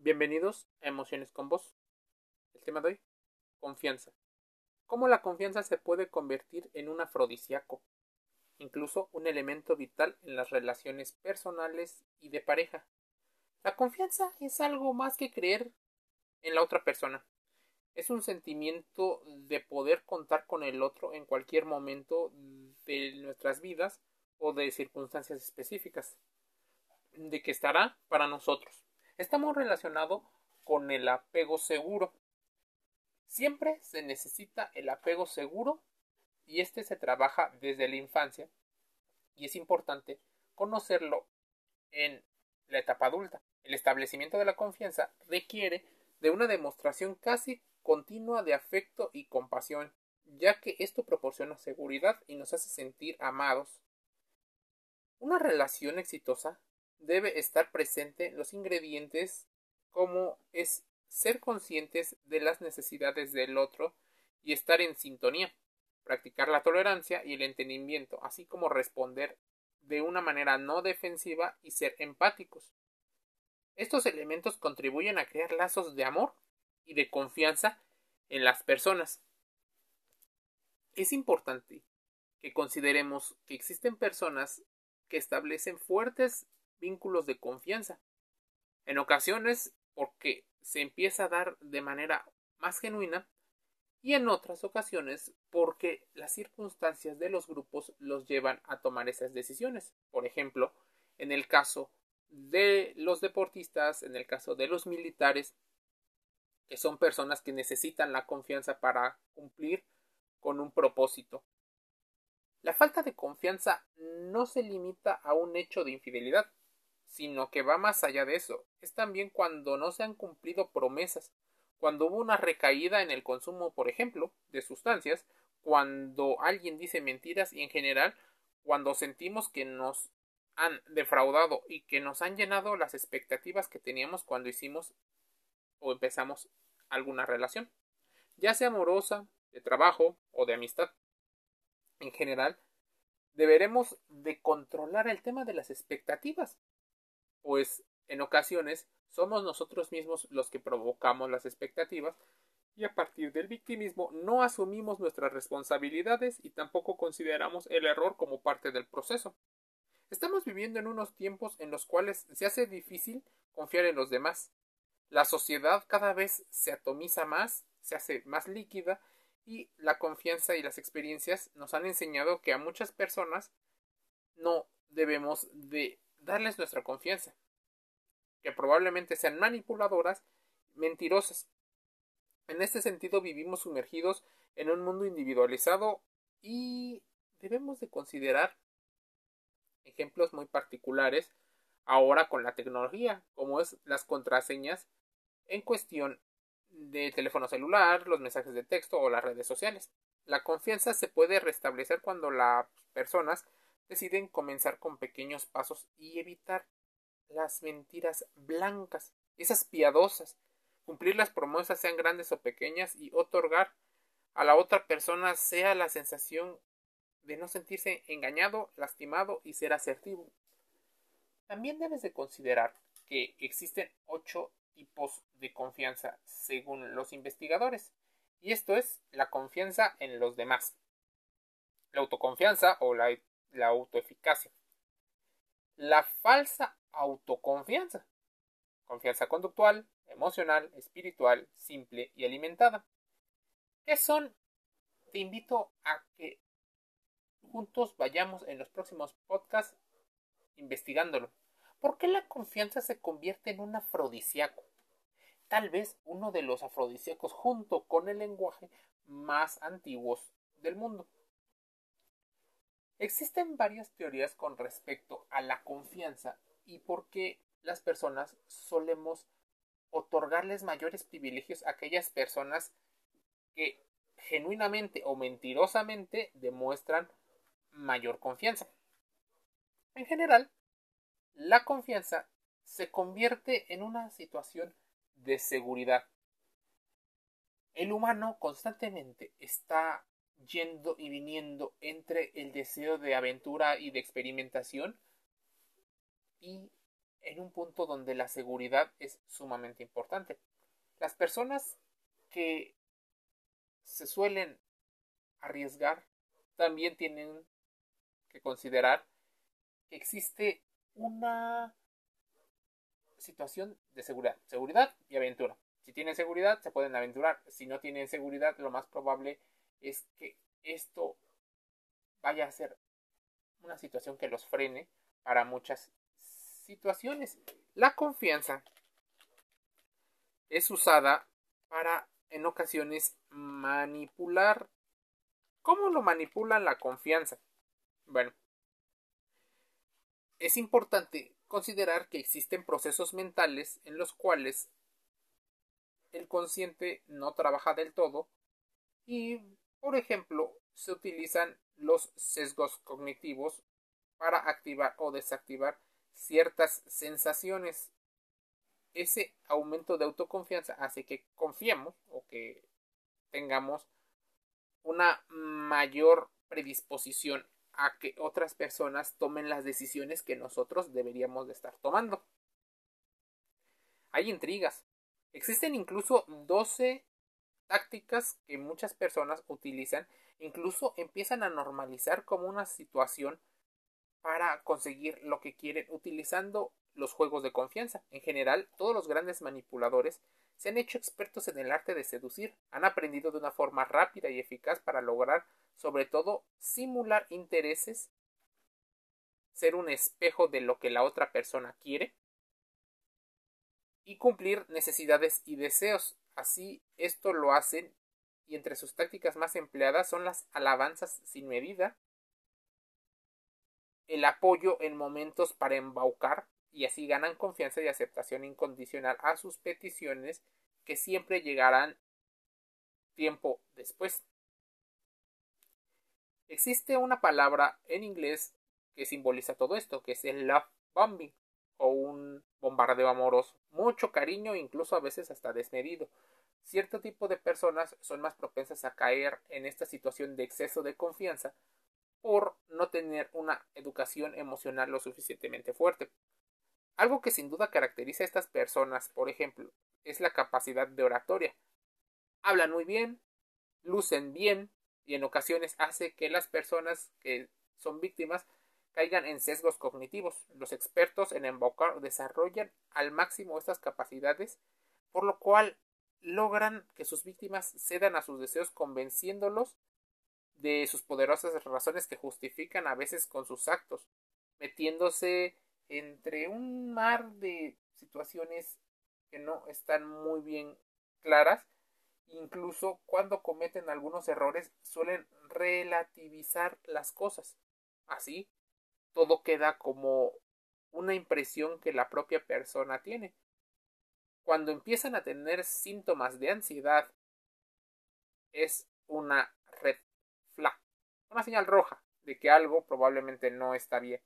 Bienvenidos a Emociones con Vos. El tema de hoy, confianza. ¿Cómo la confianza se puede convertir en un afrodisíaco? Incluso un elemento vital en las relaciones personales y de pareja. La confianza es algo más que creer en la otra persona. Es un sentimiento de poder contar con el otro en cualquier momento de nuestras vidas o de circunstancias específicas. De que estará para nosotros está muy relacionado con el apego seguro. Siempre se necesita el apego seguro y este se trabaja desde la infancia y es importante conocerlo en la etapa adulta. El establecimiento de la confianza requiere de una demostración casi continua de afecto y compasión, ya que esto proporciona seguridad y nos hace sentir amados. Una relación exitosa debe estar presente los ingredientes como es ser conscientes de las necesidades del otro y estar en sintonía, practicar la tolerancia y el entendimiento, así como responder de una manera no defensiva y ser empáticos. Estos elementos contribuyen a crear lazos de amor y de confianza en las personas. Es importante que consideremos que existen personas que establecen fuertes vínculos de confianza. En ocasiones porque se empieza a dar de manera más genuina y en otras ocasiones porque las circunstancias de los grupos los llevan a tomar esas decisiones. Por ejemplo, en el caso de los deportistas, en el caso de los militares, que son personas que necesitan la confianza para cumplir con un propósito. La falta de confianza no se limita a un hecho de infidelidad, sino que va más allá de eso. Es también cuando no se han cumplido promesas, cuando hubo una recaída en el consumo, por ejemplo, de sustancias, cuando alguien dice mentiras y en general cuando sentimos que nos han defraudado y que nos han llenado las expectativas que teníamos cuando hicimos o empezamos alguna relación, ya sea amorosa, de trabajo o de amistad. En general, deberemos de controlar el tema de las expectativas, pues en ocasiones somos nosotros mismos los que provocamos las expectativas y a partir del victimismo no asumimos nuestras responsabilidades y tampoco consideramos el error como parte del proceso. Estamos viviendo en unos tiempos en los cuales se hace difícil confiar en los demás. La sociedad cada vez se atomiza más, se hace más líquida y la confianza y las experiencias nos han enseñado que a muchas personas no debemos de darles nuestra confianza, que probablemente sean manipuladoras, mentirosas. En este sentido vivimos sumergidos en un mundo individualizado y debemos de considerar ejemplos muy particulares ahora con la tecnología, como es las contraseñas en cuestión de teléfono celular, los mensajes de texto o las redes sociales. La confianza se puede restablecer cuando las personas deciden comenzar con pequeños pasos y evitar las mentiras blancas, esas piadosas, cumplir las promesas sean grandes o pequeñas y otorgar a la otra persona sea la sensación de no sentirse engañado, lastimado y ser asertivo. También debes de considerar que existen ocho tipos de confianza según los investigadores, y esto es la confianza en los demás, la autoconfianza o la la autoeficacia. La falsa autoconfianza. Confianza conductual, emocional, espiritual, simple y alimentada. ¿Qué son? Te invito a que juntos vayamos en los próximos podcasts investigándolo. ¿Por qué la confianza se convierte en un afrodisíaco? Tal vez uno de los afrodisíacos junto con el lenguaje más antiguos del mundo. Existen varias teorías con respecto a la confianza y por qué las personas solemos otorgarles mayores privilegios a aquellas personas que genuinamente o mentirosamente demuestran mayor confianza. En general, la confianza se convierte en una situación de seguridad. El humano constantemente está yendo y viniendo entre el deseo de aventura y de experimentación y en un punto donde la seguridad es sumamente importante. Las personas que se suelen arriesgar también tienen que considerar que existe una situación de seguridad. Seguridad y aventura. Si tienen seguridad, se pueden aventurar. Si no tienen seguridad, lo más probable es que esto vaya a ser una situación que los frene para muchas situaciones. La confianza es usada para en ocasiones manipular. ¿Cómo lo manipulan la confianza? Bueno, es importante considerar que existen procesos mentales en los cuales el consciente no trabaja del todo y, por ejemplo, se utilizan los sesgos cognitivos para activar o desactivar ciertas sensaciones. Ese aumento de autoconfianza hace que confiemos o que tengamos una mayor predisposición a que otras personas tomen las decisiones que nosotros deberíamos de estar tomando. Hay intrigas. Existen incluso 12 tácticas que muchas personas utilizan, incluso empiezan a normalizar como una situación para conseguir lo que quieren utilizando los juegos de confianza. En general, todos los grandes manipuladores se han hecho expertos en el arte de seducir, han aprendido de una forma rápida y eficaz para lograr sobre todo simular intereses, ser un espejo de lo que la otra persona quiere y cumplir necesidades y deseos. Así esto lo hacen y entre sus tácticas más empleadas son las alabanzas sin medida, el apoyo en momentos para embaucar y así ganan confianza y aceptación incondicional a sus peticiones que siempre llegarán tiempo después. Existe una palabra en inglés que simboliza todo esto, que es el love bombing bombardeo amoroso. Mucho cariño, incluso a veces hasta desmedido. Cierto tipo de personas son más propensas a caer en esta situación de exceso de confianza por no tener una educación emocional lo suficientemente fuerte. Algo que sin duda caracteriza a estas personas, por ejemplo, es la capacidad de oratoria. Hablan muy bien, lucen bien, y en ocasiones hace que las personas que son víctimas caigan en sesgos cognitivos. Los expertos en embaucar desarrollan al máximo estas capacidades, por lo cual logran que sus víctimas cedan a sus deseos convenciéndolos de sus poderosas razones que justifican a veces con sus actos, metiéndose entre un mar de situaciones que no están muy bien claras Incluso cuando cometen algunos errores suelen relativizar las cosas. Así, todo queda como una impresión que la propia persona tiene. Cuando empiezan a tener síntomas de ansiedad, es una red flag, una señal roja de que algo probablemente no está bien.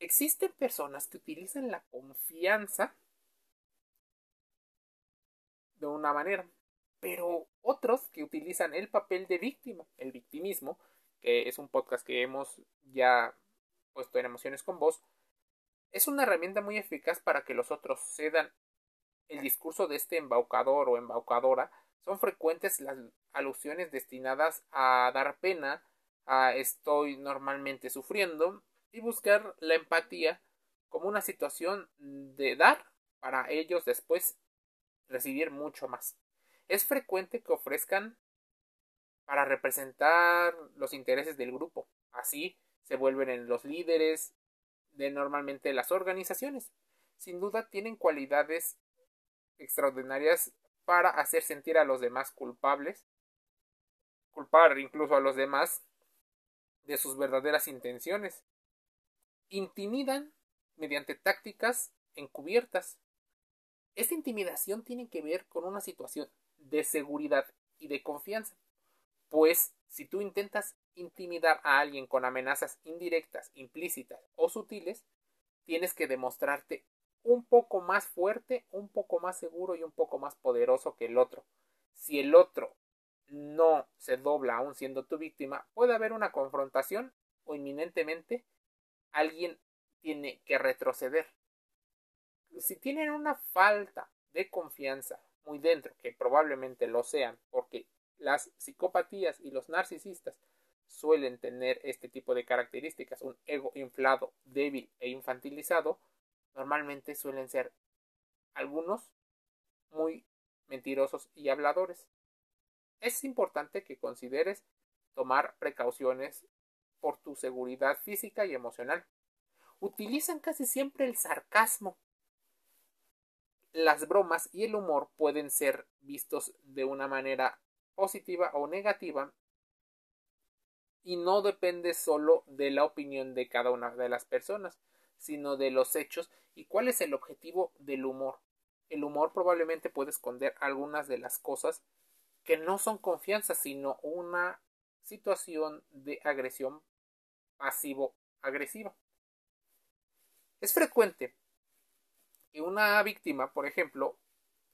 Existen personas que utilizan la confianza de una manera, pero otros que utilizan el papel de víctima, el victimismo, que es un podcast que hemos ya puesto en emociones con voz, es una herramienta muy eficaz para que los otros cedan el discurso de este embaucador o embaucadora. Son frecuentes las alusiones destinadas a dar pena, a estoy normalmente sufriendo y buscar la empatía como una situación de dar para ellos después recibir mucho más. Es frecuente que ofrezcan para representar los intereses del grupo. Así se vuelven en los líderes de normalmente las organizaciones. Sin duda tienen cualidades extraordinarias para hacer sentir a los demás culpables, culpar incluso a los demás de sus verdaderas intenciones. Intimidan mediante tácticas encubiertas esta intimidación tiene que ver con una situación de seguridad y de confianza, pues si tú intentas intimidar a alguien con amenazas indirectas, implícitas o sutiles, tienes que demostrarte un poco más fuerte, un poco más seguro y un poco más poderoso que el otro. Si el otro no se dobla aún siendo tu víctima, puede haber una confrontación o inminentemente alguien tiene que retroceder. Si tienen una falta de confianza muy dentro, que probablemente lo sean, porque las psicopatías y los narcisistas suelen tener este tipo de características, un ego inflado, débil e infantilizado, normalmente suelen ser algunos muy mentirosos y habladores. Es importante que consideres tomar precauciones por tu seguridad física y emocional. Utilizan casi siempre el sarcasmo. Las bromas y el humor pueden ser vistos de una manera positiva o negativa y no depende solo de la opinión de cada una de las personas, sino de los hechos y cuál es el objetivo del humor. El humor probablemente puede esconder algunas de las cosas que no son confianza, sino una situación de agresión pasivo-agresiva. Es frecuente que una víctima, por ejemplo,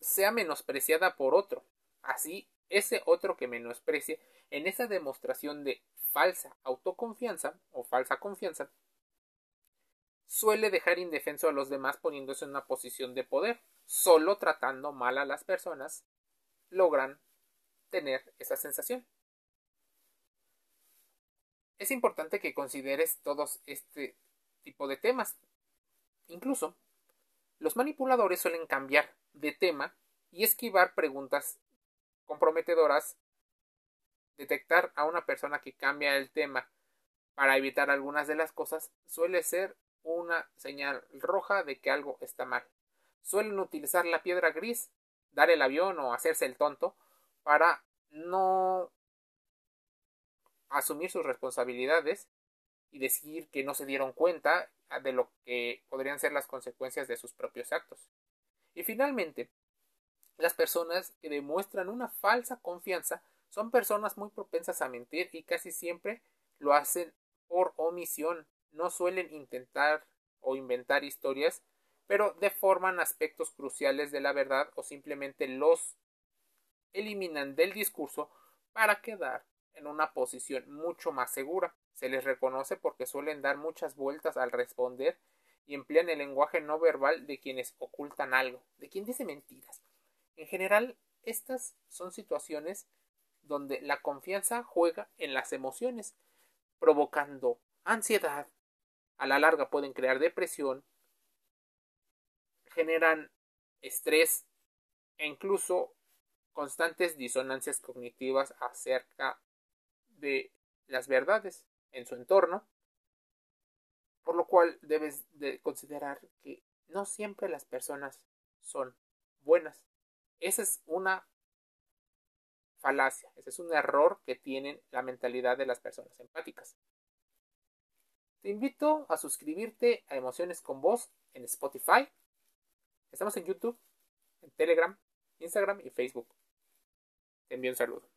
sea menospreciada por otro. Así, ese otro que menosprecie, en esa demostración de falsa autoconfianza o falsa confianza, suele dejar indefenso a los demás poniéndose en una posición de poder. Solo tratando mal a las personas logran tener esa sensación. Es importante que consideres todos este tipo de temas. Incluso, los manipuladores suelen cambiar de tema y esquivar preguntas comprometedoras. Detectar a una persona que cambia el tema para evitar algunas de las cosas suele ser una señal roja de que algo está mal. Suelen utilizar la piedra gris, dar el avión o hacerse el tonto para no asumir sus responsabilidades y decir que no se dieron cuenta de lo que podrían ser las consecuencias de sus propios actos. Y finalmente, las personas que demuestran una falsa confianza son personas muy propensas a mentir y casi siempre lo hacen por omisión. No suelen intentar o inventar historias, pero deforman aspectos cruciales de la verdad o simplemente los eliminan del discurso para quedar en una posición mucho más segura. Se les reconoce porque suelen dar muchas vueltas al responder y emplean el lenguaje no verbal de quienes ocultan algo, de quien dice mentiras. En general, estas son situaciones donde la confianza juega en las emociones, provocando ansiedad, a la larga pueden crear depresión, generan estrés e incluso constantes disonancias cognitivas acerca de las verdades en su entorno, por lo cual debes de considerar que no siempre las personas son buenas. Esa es una falacia, ese es un error que tienen la mentalidad de las personas empáticas. Te invito a suscribirte a Emociones con Voz en Spotify. Estamos en YouTube, en Telegram, Instagram y Facebook. Te envío un saludo.